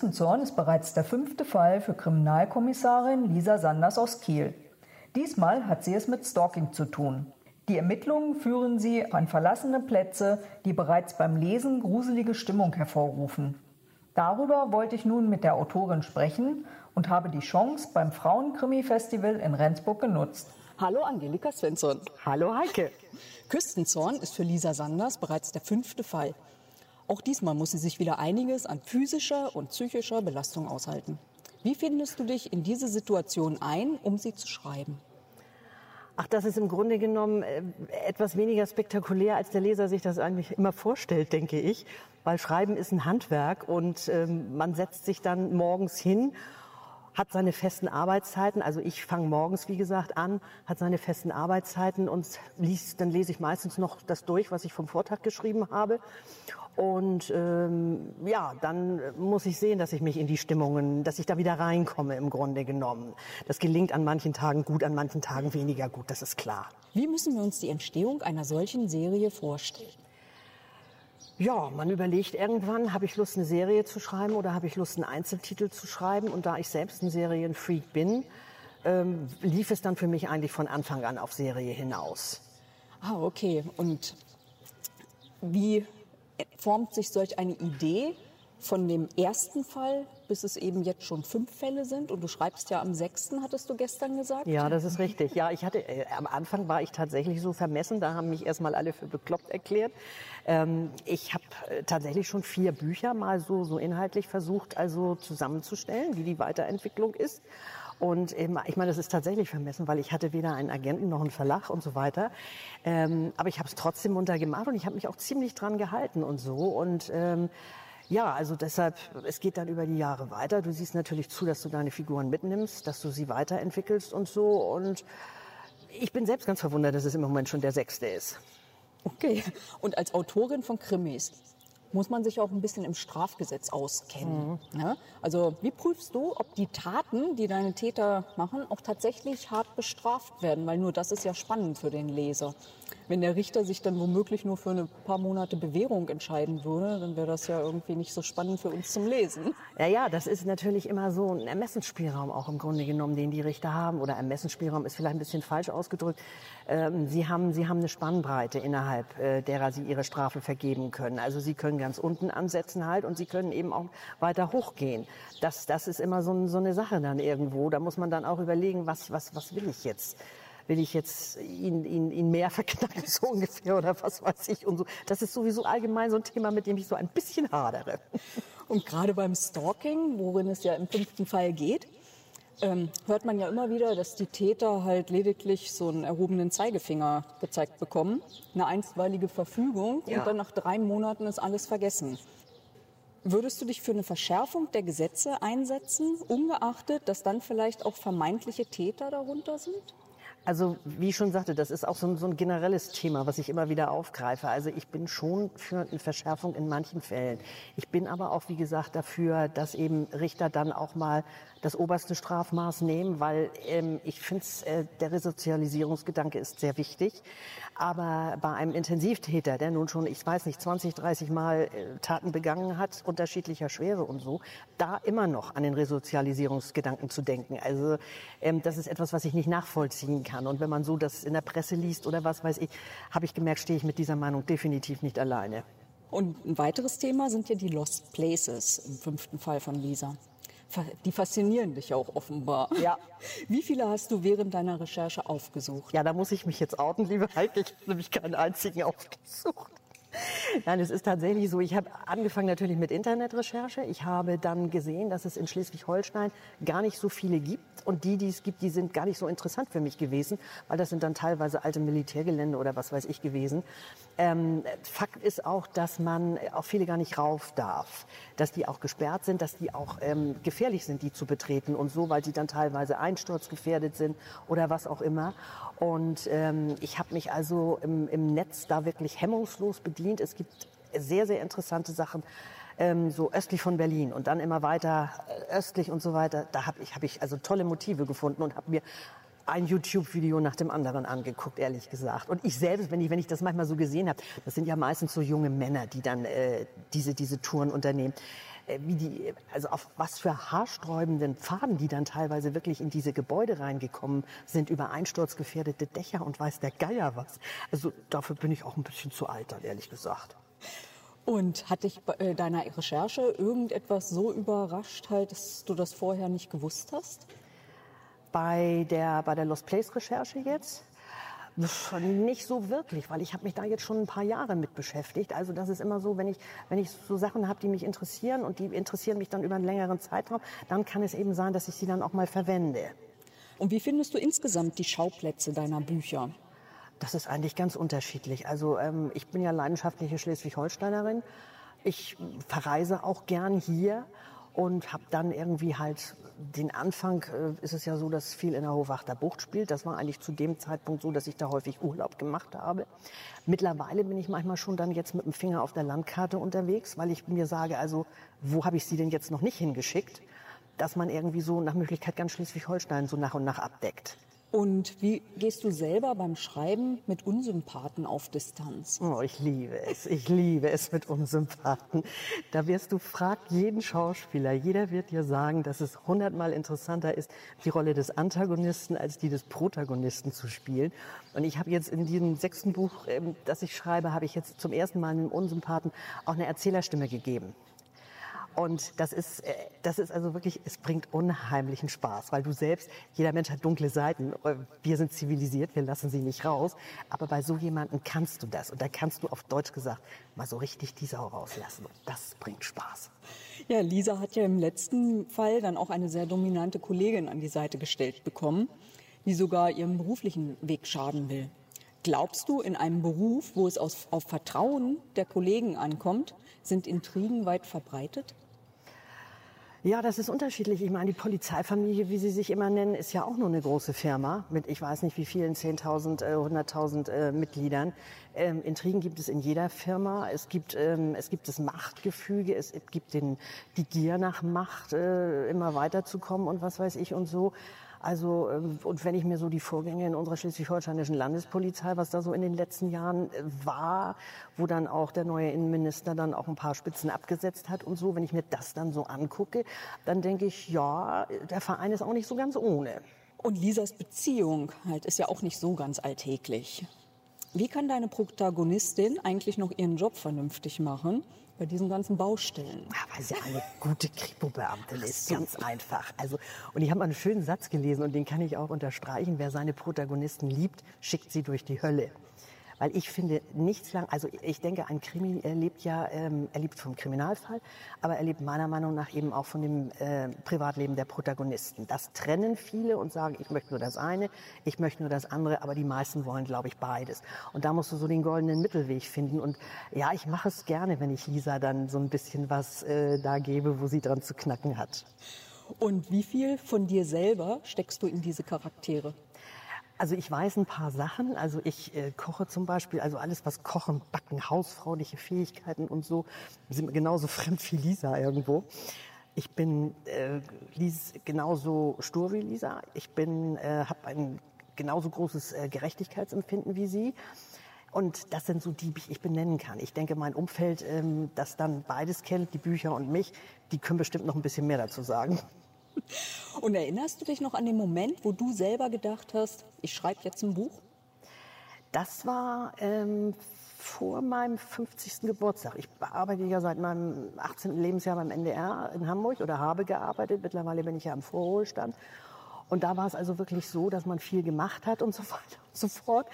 Küstenzorn ist bereits der fünfte Fall für Kriminalkommissarin Lisa Sanders aus Kiel. Diesmal hat sie es mit Stalking zu tun. Die Ermittlungen führen sie an verlassene Plätze, die bereits beim Lesen gruselige Stimmung hervorrufen. Darüber wollte ich nun mit der Autorin sprechen und habe die Chance beim Frauenkrimi-Festival in Rendsburg genutzt. Hallo Angelika Svensson. Hallo Heike. Küstenzorn ist für Lisa Sanders bereits der fünfte Fall. Auch diesmal muss sie sich wieder einiges an physischer und psychischer Belastung aushalten. Wie findest du dich in diese Situation ein, um sie zu schreiben? Ach, das ist im Grunde genommen äh, etwas weniger spektakulär, als der Leser sich das eigentlich immer vorstellt, denke ich. Weil Schreiben ist ein Handwerk und ähm, man setzt sich dann morgens hin hat seine festen Arbeitszeiten. Also ich fange morgens, wie gesagt, an, hat seine festen Arbeitszeiten und liest, dann lese ich meistens noch das durch, was ich vom Vortag geschrieben habe. Und ähm, ja, dann muss ich sehen, dass ich mich in die Stimmungen, dass ich da wieder reinkomme im Grunde genommen. Das gelingt an manchen Tagen gut, an manchen Tagen weniger gut, das ist klar. Wie müssen wir uns die Entstehung einer solchen Serie vorstellen? Ja, man überlegt irgendwann, habe ich Lust, eine Serie zu schreiben oder habe ich Lust, einen Einzeltitel zu schreiben? Und da ich selbst ein Serienfreak bin, ähm, lief es dann für mich eigentlich von Anfang an auf Serie hinaus. Ah, okay. Und wie formt sich solch eine Idee von dem ersten Fall, bis es eben jetzt schon fünf Fälle sind. Und du schreibst ja am sechsten, hattest du gestern gesagt? Ja, das ist richtig. Ja, ich hatte, äh, am Anfang war ich tatsächlich so vermessen. Da haben mich erstmal alle für bekloppt erklärt. Ähm, ich habe äh, tatsächlich schon vier Bücher mal so, so inhaltlich versucht, also zusammenzustellen, wie die Weiterentwicklung ist. Und eben, ich meine, das ist tatsächlich vermessen, weil ich hatte weder einen Agenten noch einen Verlag und so weiter. Ähm, aber ich habe es trotzdem untergemacht und ich habe mich auch ziemlich dran gehalten und so. Und ähm, ja, also deshalb, es geht dann über die Jahre weiter. Du siehst natürlich zu, dass du deine Figuren mitnimmst, dass du sie weiterentwickelst und so. Und ich bin selbst ganz verwundert, dass es im Moment schon der sechste ist. Okay. Und als Autorin von Krimis, muss man sich auch ein bisschen im Strafgesetz auskennen. Mhm. Ja? Also wie prüfst du, ob die Taten, die deine Täter machen, auch tatsächlich hart bestraft werden? Weil nur das ist ja spannend für den Leser. Wenn der Richter sich dann womöglich nur für ein paar Monate Bewährung entscheiden würde, dann wäre das ja irgendwie nicht so spannend für uns zum Lesen. Ja, ja, das ist natürlich immer so ein Ermessensspielraum auch im Grunde genommen, den die Richter haben. Oder Ermessensspielraum ist vielleicht ein bisschen falsch ausgedrückt. Ähm, sie, haben, sie haben eine Spannbreite innerhalb äh, derer sie ihre Strafe vergeben können. Also sie können ganz unten ansetzen halt und sie können eben auch weiter hochgehen. Das, das ist immer so, so eine Sache dann irgendwo. Da muss man dann auch überlegen, was, was, was will ich jetzt? Will ich jetzt ihn, ihn, ihn mehr verknacken, so ungefähr, oder was weiß ich und so. Das ist sowieso allgemein so ein Thema, mit dem ich so ein bisschen hadere. Und gerade beim Stalking, worin es ja im fünften Fall geht, ähm, hört man ja immer wieder, dass die Täter halt lediglich so einen erhobenen Zeigefinger gezeigt bekommen, eine einstweilige Verfügung ja. und dann nach drei Monaten ist alles vergessen. Würdest du dich für eine Verschärfung der Gesetze einsetzen, ungeachtet, dass dann vielleicht auch vermeintliche Täter darunter sind? Also wie ich schon sagte, das ist auch so ein, so ein, generelles Thema, was ich immer wieder aufgreife. Also ich bin schon für eine Verschärfung in manchen Fällen. Ich bin aber auch, wie gesagt, dafür, dass eben Richter dann auch mal das oberste Strafmaß nehmen, weil ähm, ich finde, äh, der Resozialisierungsgedanke ist sehr wichtig. Aber bei einem Intensivtäter, der nun schon, ich weiß nicht, 20, 30 Mal äh, Taten begangen hat, unterschiedlicher Schwere und so, da immer noch an den Resozialisierungsgedanken zu denken. Also ähm, das ist etwas, was ich nicht nachvollziehen kann. Und wenn man so das in der Presse liest oder was weiß ich, habe ich gemerkt, stehe ich mit dieser Meinung definitiv nicht alleine. Und ein weiteres Thema sind ja die Lost Places im fünften Fall von Lisa. Die faszinieren dich auch offenbar. Ja. Wie viele hast du während deiner Recherche aufgesucht? Ja, da muss ich mich jetzt outen, liebe Heike. Ich habe nämlich keinen einzigen aufgesucht. Nein, es ist tatsächlich so. Ich habe angefangen natürlich mit Internetrecherche. Ich habe dann gesehen, dass es in Schleswig-Holstein gar nicht so viele gibt. Und die, die es gibt, die sind gar nicht so interessant für mich gewesen, weil das sind dann teilweise alte Militärgelände oder was weiß ich gewesen. Ähm, Fakt ist auch, dass man auch viele gar nicht rauf darf, dass die auch gesperrt sind, dass die auch ähm, gefährlich sind, die zu betreten und so, weil sie dann teilweise einsturzgefährdet sind oder was auch immer. Und ähm, ich habe mich also im, im Netz da wirklich hemmungslos bedient. Es gibt sehr, sehr interessante Sachen ähm, so östlich von Berlin und dann immer weiter äh, östlich und so weiter. Da habe ich, hab ich also tolle Motive gefunden und habe mir ein YouTube-Video nach dem anderen angeguckt, ehrlich gesagt. Und ich selbst, wenn ich, wenn ich das manchmal so gesehen habe, das sind ja meistens so junge Männer, die dann äh, diese, diese Touren unternehmen. Äh, wie die, also auf was für haarsträubenden Pfaden die dann teilweise wirklich in diese Gebäude reingekommen sind, über einsturzgefährdete Dächer und weiß der Geier was. Also dafür bin ich auch ein bisschen zu alt, ehrlich gesagt. Und hat dich bei äh, deiner Recherche irgendetwas so überrascht, halt, dass du das vorher nicht gewusst hast? Bei der, bei der Lost Place Recherche jetzt? Nicht so wirklich, weil ich habe mich da jetzt schon ein paar Jahre mit beschäftigt. Also das ist immer so, wenn ich, wenn ich so Sachen habe, die mich interessieren und die interessieren mich dann über einen längeren Zeitraum, dann kann es eben sein, dass ich sie dann auch mal verwende. Und wie findest du insgesamt die Schauplätze deiner Bücher? Das ist eigentlich ganz unterschiedlich. Also ähm, ich bin ja leidenschaftliche Schleswig-Holsteinerin. Ich verreise auch gern hier und habe dann irgendwie halt den Anfang äh, ist es ja so, dass viel in der Hofachter Bucht spielt. Das war eigentlich zu dem Zeitpunkt so, dass ich da häufig Urlaub gemacht habe. Mittlerweile bin ich manchmal schon dann jetzt mit dem Finger auf der Landkarte unterwegs, weil ich mir sage, also wo habe ich sie denn jetzt noch nicht hingeschickt, dass man irgendwie so nach Möglichkeit ganz Schleswig-Holstein so nach und nach abdeckt. Und wie gehst du selber beim Schreiben mit Unsympathen auf Distanz? Oh, ich liebe es. Ich liebe es mit Unsympathen. Da wirst du, frag jeden Schauspieler. Jeder wird dir sagen, dass es hundertmal interessanter ist, die Rolle des Antagonisten als die des Protagonisten zu spielen. Und ich habe jetzt in diesem sechsten Buch, ähm, das ich schreibe, habe ich jetzt zum ersten Mal einem Unsympathen auch eine Erzählerstimme gegeben. Und das ist, äh, das ist also wirklich, es bringt unheimlichen Spaß, weil du selbst, jeder Mensch hat dunkle Seiten. Äh, wir sind zivilisiert, wir lassen sie nicht raus. Aber bei so jemandem kannst du das. Und da kannst du auf Deutsch gesagt mal so richtig die Sau rauslassen. Und das bringt Spaß. Ja, Lisa hat ja im letzten Fall dann auch eine sehr dominante Kollegin an die Seite gestellt bekommen, die sogar ihrem beruflichen Weg schaden will. Glaubst du, in einem Beruf, wo es auf, auf Vertrauen der Kollegen ankommt, sind Intrigen weit verbreitet? Ja, das ist unterschiedlich. Ich meine, die Polizeifamilie, wie sie sich immer nennen, ist ja auch nur eine große Firma mit, ich weiß nicht wie vielen, 10.000, äh, 100.000 äh, Mitgliedern. Ähm, Intrigen gibt es in jeder Firma. Es gibt, ähm, es gibt das Machtgefüge, es gibt den, die Gier nach Macht, äh, immer weiterzukommen und was weiß ich und so. Also, ähm, und wenn ich mir so die Vorgänge in unserer schleswig-holsteinischen Landespolizei, was da so in den letzten Jahren äh, war, wo dann auch der neue Innenminister dann auch ein paar Spitzen abgesetzt hat und so, wenn ich mir das dann so angucke, dann denke ich, ja, der Verein ist auch nicht so ganz ohne. Und Lisas Beziehung halt ist ja auch nicht so ganz alltäglich. Wie kann deine Protagonistin eigentlich noch ihren Job vernünftig machen bei diesen ganzen Baustellen? Ja, weil sie eine gute Kripo-Beamtin ist, ganz einfach. Also, und ich habe mal einen schönen Satz gelesen und den kann ich auch unterstreichen. Wer seine Protagonisten liebt, schickt sie durch die Hölle. Weil ich finde nichts lang, also ich denke, ein Krimi erlebt ja, ähm, er lebt vom Kriminalfall, aber er lebt meiner Meinung nach eben auch von dem äh, Privatleben der Protagonisten. Das trennen viele und sagen, ich möchte nur das eine, ich möchte nur das andere, aber die meisten wollen, glaube ich, beides. Und da musst du so den goldenen Mittelweg finden. Und ja, ich mache es gerne, wenn ich Lisa dann so ein bisschen was äh, da gebe, wo sie dran zu knacken hat. Und wie viel von dir selber steckst du in diese Charaktere? Also ich weiß ein paar Sachen. Also ich äh, koche zum Beispiel, also alles was Kochen, Backen, hausfrauliche Fähigkeiten und so, sind mir genauso fremd wie Lisa irgendwo. Ich bin äh, Lies, genauso stur wie Lisa. Ich bin, äh, habe ein genauso großes äh, Gerechtigkeitsempfinden wie sie. Und das sind so die, die ich benennen kann. Ich denke, mein Umfeld, ähm, das dann beides kennt, die Bücher und mich, die können bestimmt noch ein bisschen mehr dazu sagen. Und erinnerst du dich noch an den Moment, wo du selber gedacht hast, ich schreibe jetzt ein Buch? Das war ähm, vor meinem 50. Geburtstag. Ich arbeite ja seit meinem 18. Lebensjahr beim NDR in Hamburg oder habe gearbeitet. Mittlerweile bin ich ja im Vorruhestand. Und da war es also wirklich so, dass man viel gemacht hat und so weiter und so fort.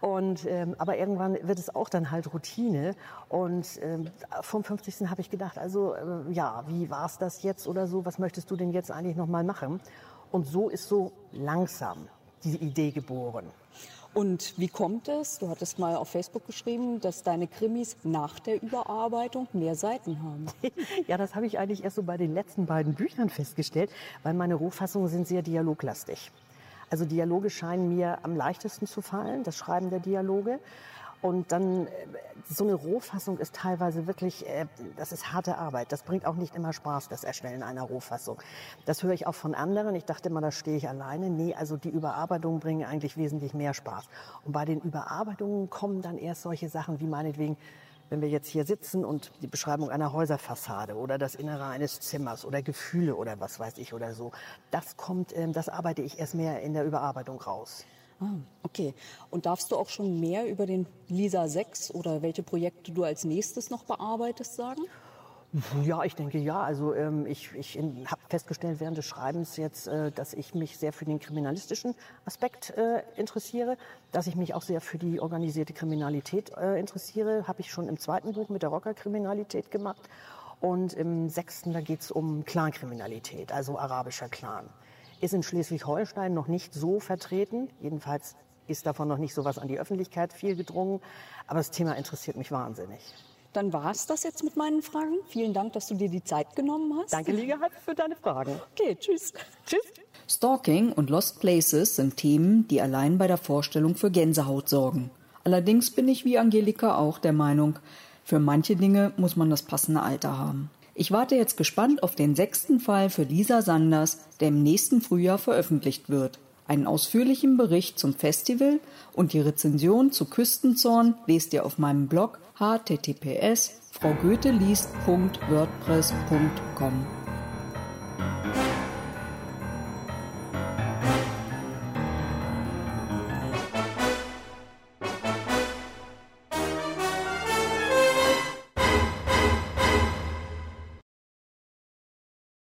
Und, ähm, aber irgendwann wird es auch dann halt Routine. Und ähm, vom 50. habe ich gedacht, also äh, ja, wie war es das jetzt oder so? Was möchtest du denn jetzt eigentlich noch mal machen? Und so ist so langsam diese Idee geboren. Und wie kommt es, du hattest mal auf Facebook geschrieben, dass deine Krimis nach der Überarbeitung mehr Seiten haben? ja, das habe ich eigentlich erst so bei den letzten beiden Büchern festgestellt, weil meine Rohfassungen sind sehr dialoglastig. Also Dialoge scheinen mir am leichtesten zu fallen, das Schreiben der Dialoge. Und dann, äh, so eine Rohfassung ist teilweise wirklich, äh, das ist harte Arbeit. Das bringt auch nicht immer Spaß, das Erstellen einer Rohfassung. Das höre ich auch von anderen. Ich dachte immer, da stehe ich alleine. Nee, also die Überarbeitungen bringen eigentlich wesentlich mehr Spaß. Und bei den Überarbeitungen kommen dann erst solche Sachen wie meinetwegen, wenn wir jetzt hier sitzen und die Beschreibung einer Häuserfassade oder das Innere eines Zimmers oder Gefühle oder was weiß ich oder so, das kommt, ähm, das arbeite ich erst mehr in der Überarbeitung raus. Ah, okay. Und darfst du auch schon mehr über den Lisa 6 oder welche Projekte du als nächstes noch bearbeitest sagen? Ja, ich denke ja. Also ähm, ich, ich habe festgestellt während des Schreibens jetzt, äh, dass ich mich sehr für den kriminalistischen Aspekt äh, interessiere, dass ich mich auch sehr für die organisierte Kriminalität äh, interessiere. Habe ich schon im zweiten Buch mit der Rockerkriminalität gemacht. Und im sechsten, da geht es um Clankriminalität, also arabischer Clan. Ist in Schleswig-Holstein noch nicht so vertreten. Jedenfalls ist davon noch nicht so was an die Öffentlichkeit viel gedrungen. Aber das Thema interessiert mich wahnsinnig. Dann war es das jetzt mit meinen Fragen. Vielen Dank, dass du dir die Zeit genommen hast. Danke, Liga, für deine Fragen. Okay, tschüss. Tschüss. Stalking und Lost Places sind Themen, die allein bei der Vorstellung für Gänsehaut sorgen. Allerdings bin ich wie Angelika auch der Meinung, für manche Dinge muss man das passende Alter haben. Ich warte jetzt gespannt auf den sechsten Fall für Lisa Sanders, der im nächsten Frühjahr veröffentlicht wird. Einen ausführlichen Bericht zum Festival und die Rezension zu Küstenzorn lest ihr auf meinem Blog https fraugoetheliest.wordpress.com.